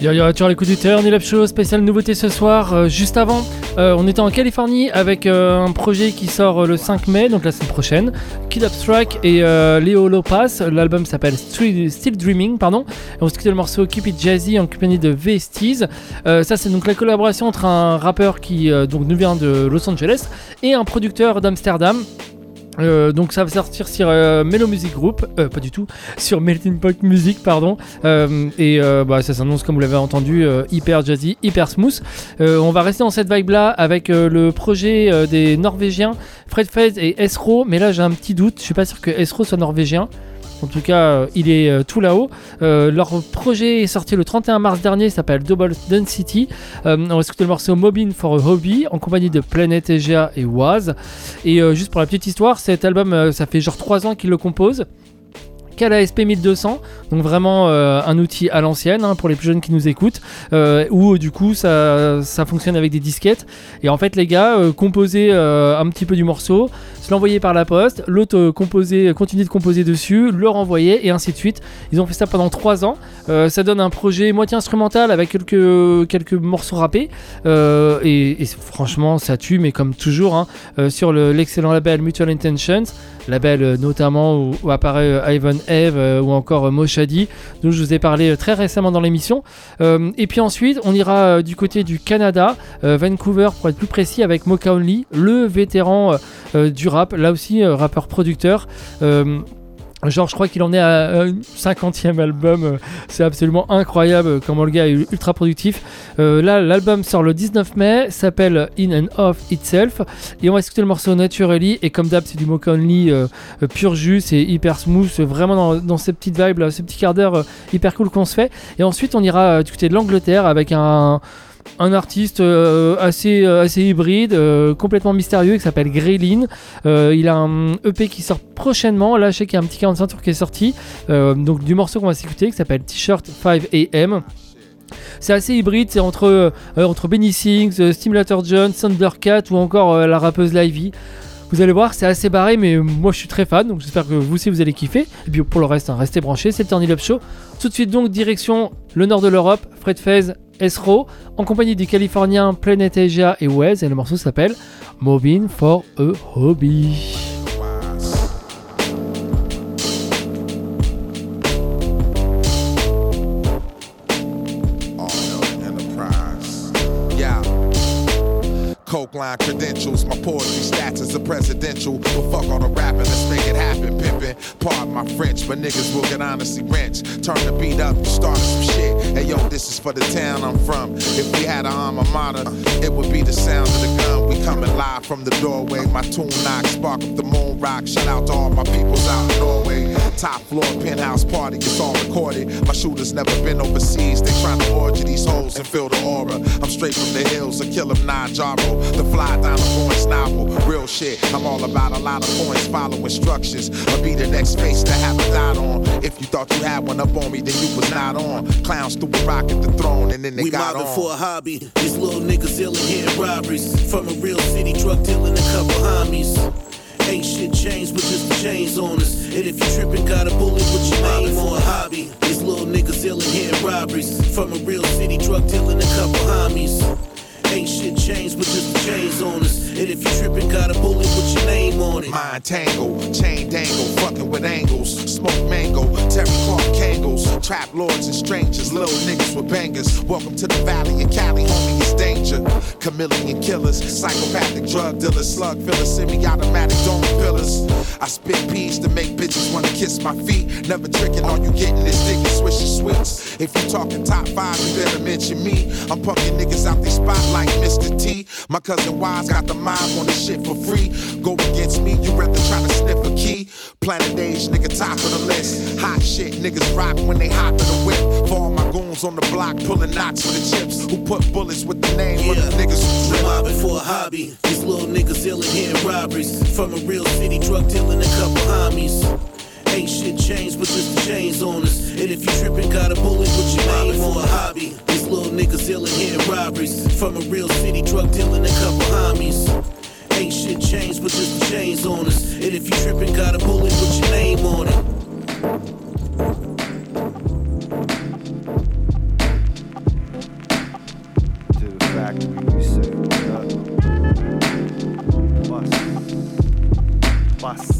Yo yo, toujours l'écoute du Turn Up Show, spéciale nouveauté ce soir. Euh, juste avant, euh, on était en Californie avec euh, un projet qui sort le 5 mai, donc la semaine prochaine. Kid Abstract et Leo Lopez. L'album s'appelle Still Dreaming, pardon. Et on se quitte le morceau Keep It Jazzy en compagnie de Vesties. Ça, c'est donc la collaboration entre un rappeur qui donc nous vient de Los Angeles et un producteur d'Amsterdam. Euh, donc ça va sortir sur euh, Music Group, euh, pas du tout, sur Melting Pot Music, pardon. Euh, et euh, bah, ça s'annonce, comme vous l'avez entendu, hyper jazzy, hyper smooth. On va rester dans cette vibe-là avec le projet des Norvégiens Fred Fez et Esro. Mais là, j'ai un petit doute, je suis pas sûr que Esro soit norvégien. En tout cas, euh, il est euh, tout là-haut. Euh, leur projet est sorti le 31 mars dernier, s'appelle Double Density. On va écouter le morceau Mobbing for a Hobby en compagnie de Planet Asia et Waz. Et juste pour la petite histoire, cet album, ça fait genre 3 ans qu'il le compose qu'à la SP 1200, donc vraiment un outil à l'ancienne hein, pour les plus jeunes qui nous écoutent, où du coup ça, fonctionne avec des disquettes. Et en fait, les gars euh, composaient un petit peu du morceau, se l'envoyaient par la poste, l'autre euh, composait, continuait de composer dessus, le renvoyait et ainsi de suite. Ils ont fait ça pendant 3 ans. Euh, ça donne un projet moitié instrumental avec quelques, quelques morceaux rappés. Euh, et, franchement, ça tue, mais comme toujours, hein, euh, sur le- l'excellent label Mutual Intentions, label euh, notamment où, où apparaît euh, Ivan Eve euh, ou encore euh, Moshadi, dont je vous ai parlé euh, très récemment dans l'émission. Euh, et puis ensuite, on ira euh, du côté du Canada, euh, Vancouver pour être plus précis, avec Mocha Only, le vétéran euh, euh, du rap, là aussi euh, rappeur-producteur. Euh, Genre, je crois qu'il en est à un 50e album. euh, C'est absolument incroyable comment le gars est ultra productif. Là, l'album sort le 19 mai, s'appelle In and Of Itself. Et on va écouter le morceau Naturally. Et comme d'hab, c'est du Mocha Only pur jus, c'est hyper smooth, vraiment dans, dans ces petites vibes, là, ces petits quarts d'heure hyper cool qu'on se fait. Et ensuite, on ira du côté de l'Angleterre avec un un artiste euh, assez, euh, assez hybride, euh, complètement mystérieux, qui s'appelle Greylin. Il a un EP qui sort prochainement. Là, je sais qu'il y a un petit 45 tours qui est sorti. Donc, du morceau qu'on va s'écouter, qui s'appelle T-shirt 5 AM. C'est assez hybride, c'est entre, entre Benny Sings, Stimulator John, Thundercat ou encore la rappeuse Livy. Vous allez voir, c'est assez barré, mais moi je suis très fan, donc j'espère que vous aussi vous allez kiffer. Et puis pour le reste, hein, restez branchés, c'est le Turn Up Show. Tout de suite donc, direction le nord de l'Europe, Fred Fez, Esro, en compagnie du Californien Planet Asia et Wes, et le morceau s'appelle Mobbing for a Hobby. Credentials, my poetry stats is a presidential. But fuck all the rapping, let's make it happen, pimpin'. Pardon my French, but niggas will get honestly wrench. Turn the beat up, start some shit. Hey yo, this is for the town I'm from. If we had an alma mater, it would be the sound of the gun. We coming live from the doorway. My tune knock, spark up the moon rock. Shout out to all my peoples out in Norway. Top floor penthouse party, it's all recorded. My shooters never been overseas. They trying to orgy these hoes and feel the aura. I'm straight from the hills, a killer nine Jaro. The fly down the novel. Real shit, I'm all about a lot of points. Follow instructions. I'll be the next face to have a dot on. If you thought you had one up on me, then you was not on. Clowns threw a rock at the throne and then they we got mobbing on. for a hobby. These little niggas dealing here robberies. From a real city, drug dealing a couple homies. Ain't shit changed, but just the chains on us. And if you trippin', got a bullet with your name for a hobby. These little niggas dealing here robberies. From a real city, drug dealing a couple homies. Ain't shit changed, but just the chains on us. And if you trippin', got a bullet with your name on it. Mind tangle, chain dangle, fucking with angles. Smoke mango, Terry Clark Kangles. Trap lords and strangers, little niggas with bangers. Welcome to the valley of Cali, homie, it's danger. Chameleon killers, psychopathic drug dealers, slug fillers, semi-automatic dome pillars. I spit peas to make bitches wanna kiss my feet. Never tricking, all you getting is dick and swisher sweets. If you talking top five, you better mention me. I'm punking niggas out they spot like Mr. T. My cousin Wise got the mob on the shit for free. Go against me, you rather try to sniff a key. Planet Asia, nigga, top of the list. Hot shit, niggas rock when they hop in the whip. For all my goons on the block, pulling knots for the chips. Who put bullets with the name of the niggas trip. mobbing for a hobby. These little niggas dealing here robberies. From a real city, drug dealing a couple homies. Ain't shit changed, but just the chains on us. And if you trippin', got a bullet with your name for a hobby. These little niggas dealing here robberies. From a real city, drug dealing a couple homies. Ain't shit changed, but just the chains on us. And if you trippin', got a bullet with your name on it. Factory, we say, what up? Bus. Bus.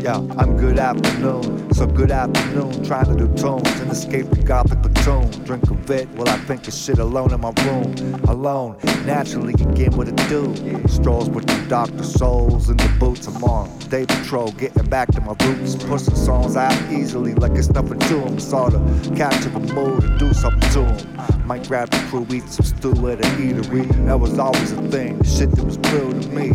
Yo, I'm good afternoon, so good afternoon. Trying to do tunes and escape the gothic platoon. Drink a bit while I think of shit alone in my room. Alone, naturally, again, what it do? Strolls with the Dr. Souls in the boots. I'm on day patrol, getting back to my roots. Pushing songs out easily like it's nothing to them. Saw to capture the mood and do something to them. Might grab the crew, eat some stew at an eatery. That was always a thing, the shit that was real to me.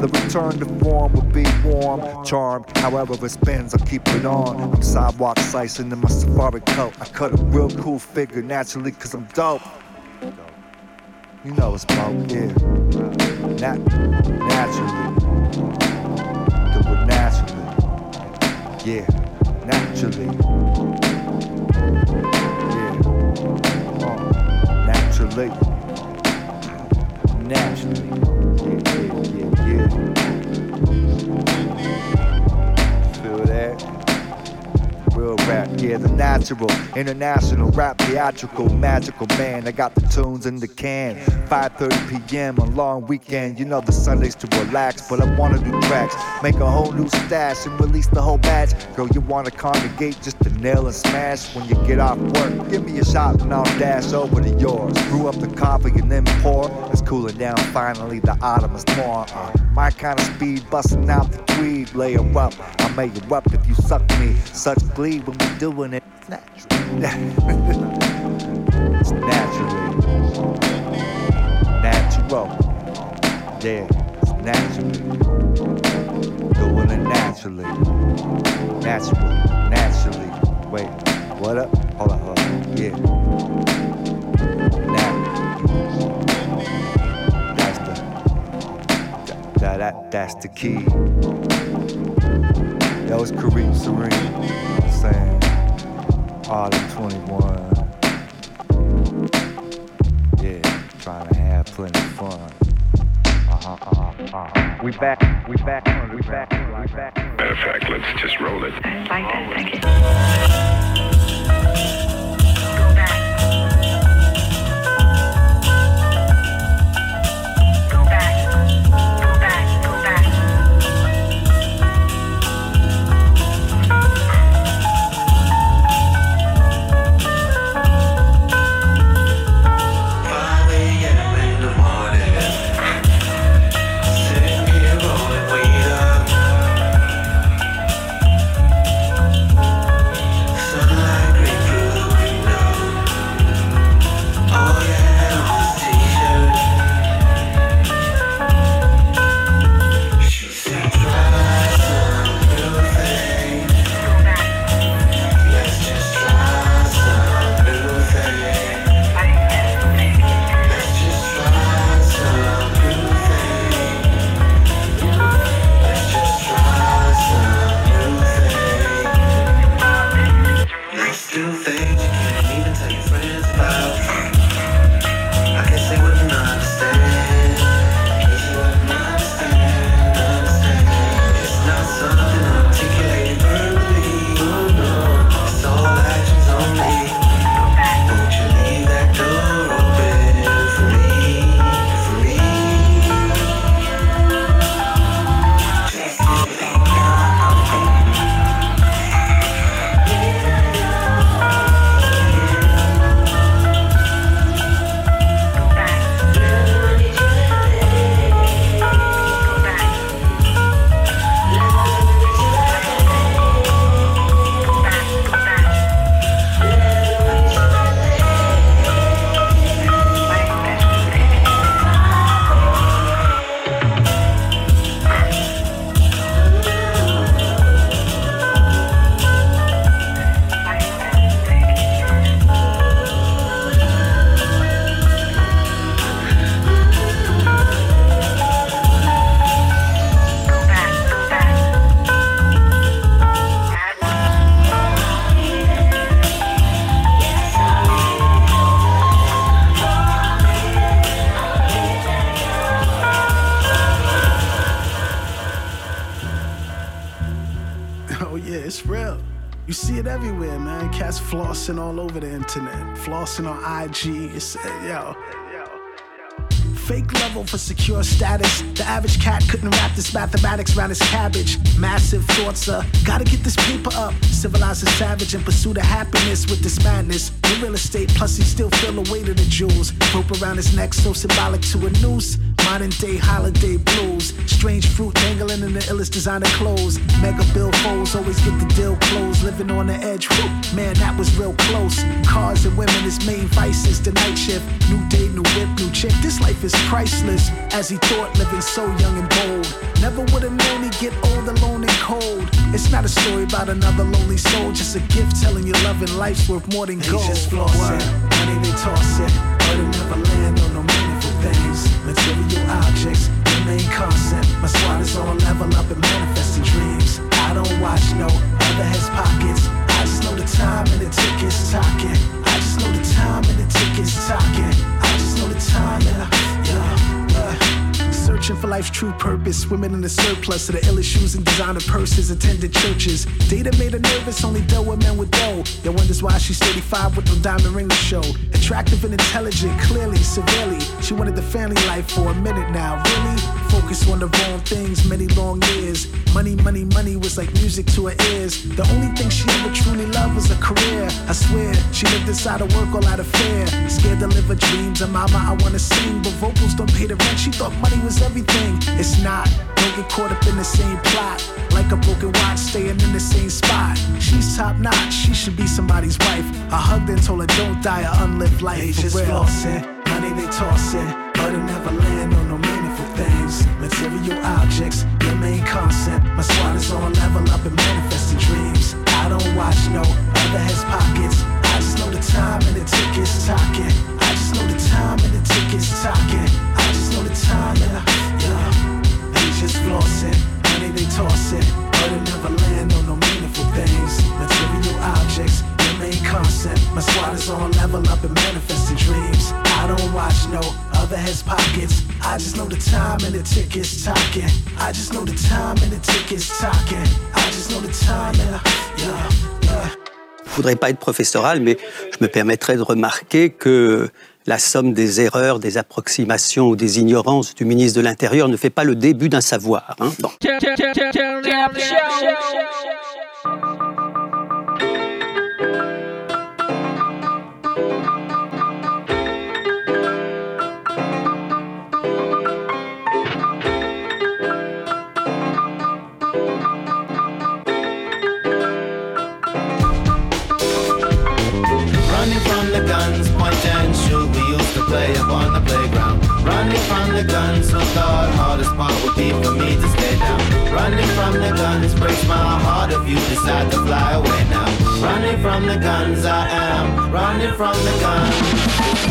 The return to form would be warm, charmed. However it spins, I'll keep it on. I'm sidewalk slicing in my safari coat. I cut a real cool figure naturally, cause I'm dope. You know it's smoke, yeah. Nat- naturally. Do it naturally. Yeah, naturally. Yeah. Uh, naturally. Naturally. Yeah, yeah, yeah, yeah. That? Real rap, yeah, the natural, international rap, theatrical, magical man. I got the tunes in the can. 5:30 p.m. on long weekend. You know the Sundays to relax, but I wanna do tracks, make a whole new stash and release the whole batch. Girl, you wanna congregate just to nail and smash when you get off work. Give me a shot and I'll dash over to yours. Brew up the coffee and then pour. It's cooling down finally. The autumn is more. Uh, my kind of speed, busting out the tweed. Lay her up, I may erupt if you suck me. Such glee when we doing it. It's natural. it's naturally. Natural. Yeah, it's naturally. Doing it naturally. Natural. Naturally. Wait, what up? Hold on, hold on. Yeah. Now. That's the. That, that, that's the key. That was Kareem Serene. You know what I'm saying? Autumn 21. Yeah, trying to have plenty of fun. Uh-huh, uh-huh, uh-huh. We back, we back, we back, we back. Matter of fact, let's just roll it. in the flossing on IG. Uh, yo, fake level for secure status. The average cat couldn't wrap this mathematics around his cabbage. Massive thoughts, uh, gotta get this paper up. Civilize the savage and pursue the happiness with this madness. In real estate, plus he still feel the weight of the jewels. Rope around his neck, so symbolic to a noose. Modern day holiday blues. Strange fruit dangling in the illest designer clothes. Mega bill foes always get the deal closed. Living on the edge, whew, man, that was real close. Cars and women, his main vices. The night shift, new day, new whip, new chick. This life is priceless. As he thought, living so young and bold. Never would have known he'd get old, alone, and cold. It's not a story about another lonely soul, just a gift telling you love and life's worth more than gold. just flossing, money they toss it, but it never Material objects remain constant. My squad is on level up and manifesting dreams. I don't watch no other heads pockets. I just know the time and the tickets talking. I just know the time and the tickets talking. I just know the time and I, yeah, yeah. Searching for life's true purpose. Women in the surplus of the illest shoes and designer purses. Attended churches. Data made her nervous, only dealt with men with dough. Yo wonders why she's 35 with no diamond ring to show. Attractive and intelligent, clearly, severely. She wanted the family life for a minute now. Really? Focus on the wrong things, many long years. Money, money, money was like music to her ears. The only thing she ever truly loved was a career. I swear, she lived inside of work all out of fear. Scared to live her dreams. And mama, I wanna sing, but vocals don't pay the rent. She thought money was everything. It's not. Don't get caught up in the same plot. Like a broken watch, staying in the same spot. She's top notch. She should be somebody's wife. I hugged and told her, don't die a unlived life. They just flossing, money they tossing, but it never land on no meaningful things. Material objects your main concept. My squad is on level up and manifesting dreams. I don't watch no other heads pockets. I just know the time and the tickets talking. I just know the time and the tickets talking. I just know the time and I, yeah. They just flossing, money they tossing, but it never land on no meaningful things. Material objects remain constant. My squad is on level up and manifesting dreams. I don't watch no other heads pockets. I just know the time and the tickets talking. I just know the time and the tickets talking. I just know the time and I, yeah, yeah. Je voudrais pas être professoral, mais je me permettrais de remarquer que la somme des erreurs, des approximations ou des ignorances du ministre de l'Intérieur ne fait pas le début d'un savoir. hein. Bon. Breaks my heart if you decide to fly away now. Running from the guns, I am running from the guns.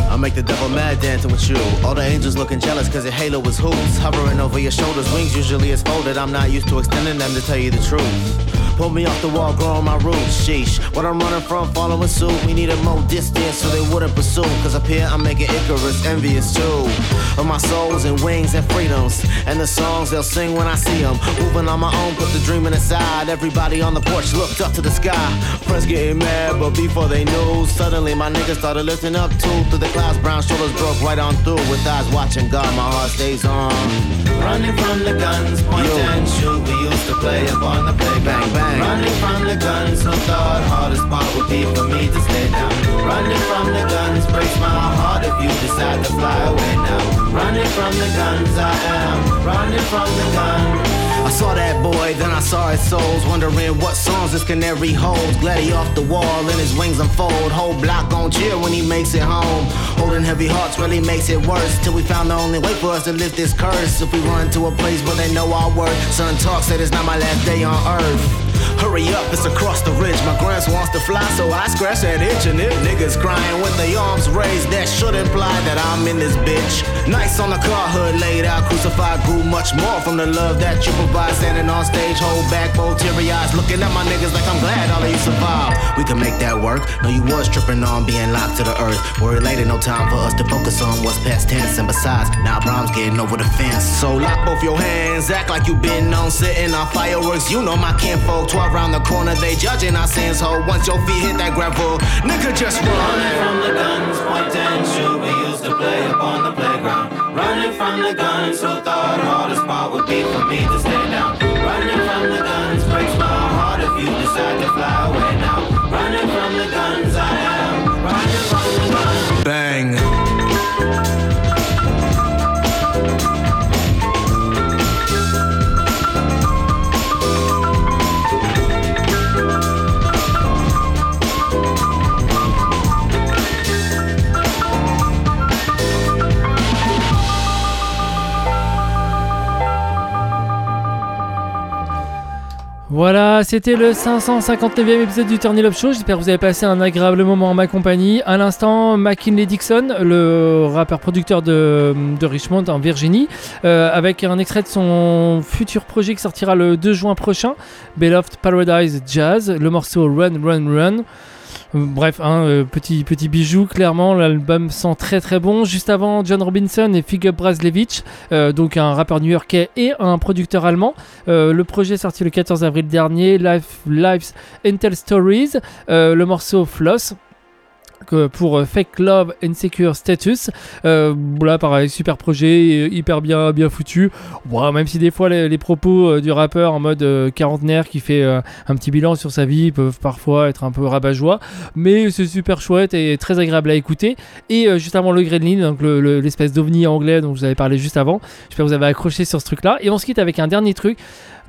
I make the devil mad dancing with you. All the angels looking jealous cause your halo is hoops. Hovering over your shoulders, wings usually is folded. I'm not used to extending them to tell you the truth. Pull me off the wall, growing my roots. Sheesh, what I'm running from, following suit. We needed more distance so they wouldn't pursue. Cause up here I'm making Icarus envious too. Of my souls and wings and freedoms. And the songs they'll sing when I see them. Moving on my own, put the dreaming aside. Everybody on the porch looked up to the sky. Friends getting mad, but before they knew, suddenly my niggas started lifting up too. Through the clouds, brown shoulders broke right on through. With eyes watching God, my heart stays on. Running from the guns, point and shoot. We used to play up on the playground. Bang, bang. Running from the guns, who thought hardest part would be for me to stay down. Running from the guns breaks my heart if you decide to fly away now. Running from the guns, I am running from the guns. I saw that boy, then I saw his souls, wondering what songs this canary holds. Glad he off the wall and his wings unfold. Whole block gon' cheer when he makes it home. Holding heavy hearts really makes it worse. Till we found the only way for us to lift this curse. If we run to a place where they know our worth. Son talk said it's not my last day on earth. Hurry up, it's across the ridge. My grands wants to fly, so I scratch that itch. And if niggas crying with their arms raised, that should imply that I'm in this bitch. Nice on the car hood, laid out, crucified, grew much more from the love that you provide. Standing on stage, hold back, both teary eyes, looking at my niggas like I'm glad all of you survived. We can make that work. No, you was tripping on being locked to the earth. Worry later, no time for us to focus on what's past tense. And besides, now Brahms getting over the fence. So lock both your hands, act like you been on sitting on fireworks. You know my kinfolk, 12 car around the corner, they judging our sins, ho. Once your feet hit that gravel, nigga, just run. Running from the guns, point and shoot. We used to play upon the playground. Running from the guns, who thought hardest part would be for me to stay Voilà, c'était le 559e épisode du Turn Up Show. J'espère que vous avez passé un agréable moment en ma compagnie. À l'instant, McKinley Dixon, le rappeur-producteur de, de, Richmond en Virginie, euh, avec un extrait de son futur projet qui sortira le 2 juin prochain, Beloved Paradise Jazz, le morceau Run, Run, Run. Bref, hein, petit, petit bijou, clairement, l'album sent très très bon. Juste avant, John Robinson et Figure Braslevich, euh, donc un rappeur new-yorkais et un producteur allemand. Euh, le projet sorti le 14 avril dernier, Life, Lives Intel Stories, le morceau Floss pour euh, Fake Love Insecure Status. Euh, voilà, pareil, super projet, hyper bien, bien foutu. Même si des fois les, propos euh, du rappeur en mode quarantenaire qui fait un petit bilan sur sa vie peuvent parfois être un peu rabat-joie, mais c'est super chouette et très agréable à écouter. Et juste avant le Gremlin, donc l'espèce d'ovni anglais dont je vous avais parlé juste avant, j'espère que vous avez accroché sur ce truc-là. Et on se quitte avec un dernier truc.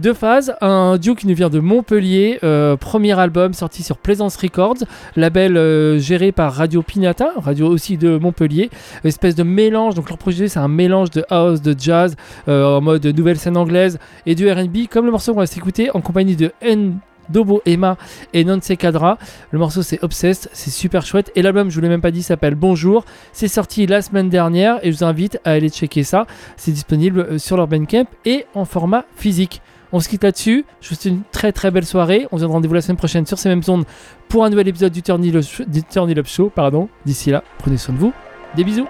Deux phases, un duo qui nous vient de Montpellier, euh, premier album sorti sur Plaisance Records, label euh, géré par Radio Pinata, radio aussi de Montpellier, espèce de mélange, donc leur projet c'est un mélange de house, de jazz, euh, en mode nouvelle scène anglaise et du RB, comme le morceau qu'on va s'écouter en compagnie de N. Dobo Emma et Nonce Cadra. Le morceau c'est Obsessed, c'est super chouette. Et l'album, je vous l'ai même pas dit, s'appelle Bonjour. C'est sorti la semaine dernière et je vous invite à aller checker ça. C'est disponible sur leur Bandcamp et en format physique. On se quitte là-dessus. Je vous souhaite une très très belle soirée. On se donne rendez-vous la semaine prochaine sur ces mêmes ondes pour un nouvel épisode du Turn Up Show. Pardon. D'ici là, prenez soin de vous. Des bisous.